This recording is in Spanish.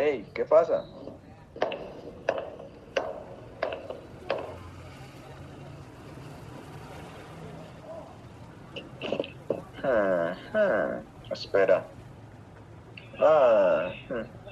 Hey, ¿qué pasa? Hmm, hmm. Espera. Ah, hmm.